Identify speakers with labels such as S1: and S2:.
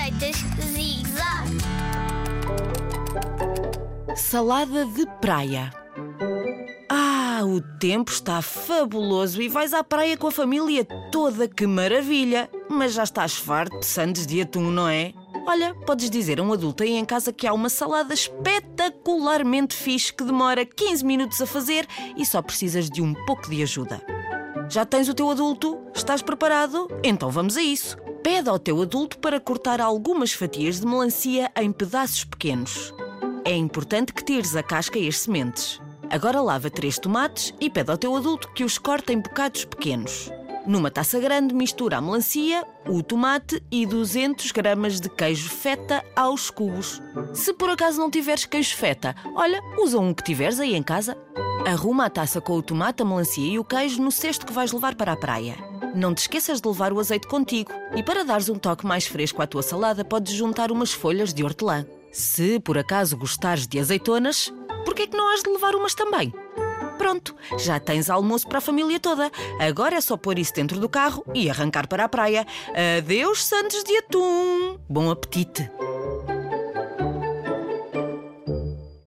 S1: Receitas Zig Zag.
S2: Salada de praia. Ah, o tempo está fabuloso e vais à praia com a família toda, que maravilha! Mas já estás farto de sandes de atum, não é? Olha, podes dizer a um adulto aí em casa que há uma salada espetacularmente fixe que demora 15 minutos a fazer e só precisas de um pouco de ajuda. Já tens o teu adulto? Estás preparado? Então vamos a isso. Pede ao teu adulto para cortar algumas fatias de melancia em pedaços pequenos. É importante que tires a casca e as sementes. Agora lava três tomates e pede ao teu adulto que os corte em bocados pequenos. Numa taça grande, mistura a melancia, o tomate e 200 gramas de queijo feta aos cubos. Se por acaso não tiveres queijo feta, olha, usa um que tiveres aí em casa. Arruma a taça com o tomate, a melancia e o queijo no cesto que vais levar para a praia. Não te esqueças de levar o azeite contigo. E para dares um toque mais fresco à tua salada, podes juntar umas folhas de hortelã. Se por acaso gostares de azeitonas, por que é que não has de levar umas também? Pronto, já tens almoço para a família toda. Agora é só pôr isso dentro do carro e arrancar para a praia. Adeus, Santos de Atum! Bom apetite!